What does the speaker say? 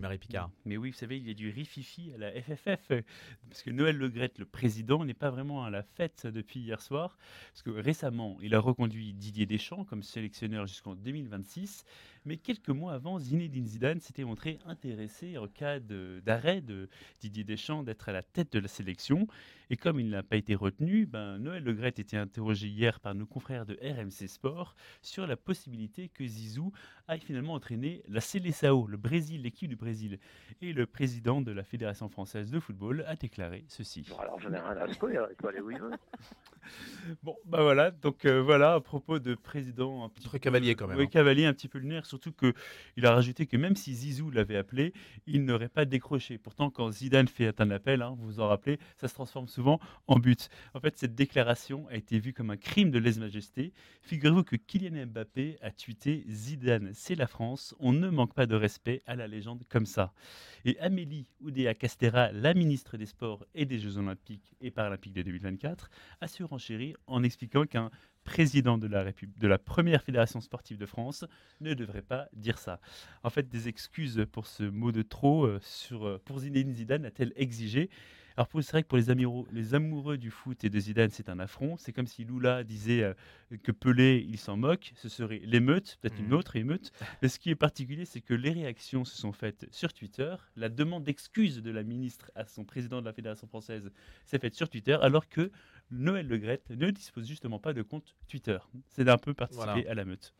Louis-Marie Picard. Mais oui, vous savez, il y a du rififi à la FFF, parce que Noël Legrette, le président, n'est pas vraiment à la fête depuis hier soir, parce que récemment, il a reconduit Didier Deschamps comme sélectionneur jusqu'en 2026, mais quelques mois avant, Zinedine Zidane s'était montré intéressé en cas d'arrêt de, Didier Deschamps d'être à la tête de la sélection, et comme il n'a pas été retenu, ben, Noël Legrette était interrogé hier par nos confrères de RMC Sport sur la possibilité que Zizou aille finalement entraîner la Seleção, le Brésil, l'équipe du Brésil. Et le président de la Fédération française de football a déclaré ceci. Bon, alors j'en ai rien à secouer, il peut aller où il veut. bon, bah voilà, donc euh, voilà, à propos de président un petit peu, cavalier quand même. Oui, hein. cavalier un petit peu lunaire, surtout qu'il a rajouté que même si Zizou l'avait appelé, il n'aurait pas décroché. Pourtant, quand Zidane fait un appel, hein, vous vous en rappelez, ça se transforme souvent en but. En fait, cette déclaration a été vue comme un crime de lèse-majesté. Figurez-vous que Kylian Mbappé a tweeté Zidane, c'est la France, on ne manque pas de respect à la légende comme ça. Et Amélie Oudéa Castera, la ministre des Sports et des Jeux Olympiques et Paralympiques de 2024, a surenchéri en expliquant qu'un président de la, de la première fédération sportive de France ne devrait pas dire ça. En fait, des excuses pour ce mot de trop euh, sur, euh, pour Zinedine Zidane a-t-elle exigé? Alors, c'est vrai que pour les amoureux, les amoureux du foot et de Zidane, c'est un affront. C'est comme si Lula disait euh, que Pelé, il s'en moque. Ce serait l'émeute, peut-être une mmh. autre émeute. Mais ce qui est particulier, c'est que les réactions se sont faites sur Twitter. La demande d'excuses de la ministre à son président de la fédération française s'est faite sur Twitter, alors que Noël Legrette ne dispose justement pas de compte Twitter. C'est un peu particulier à la meute.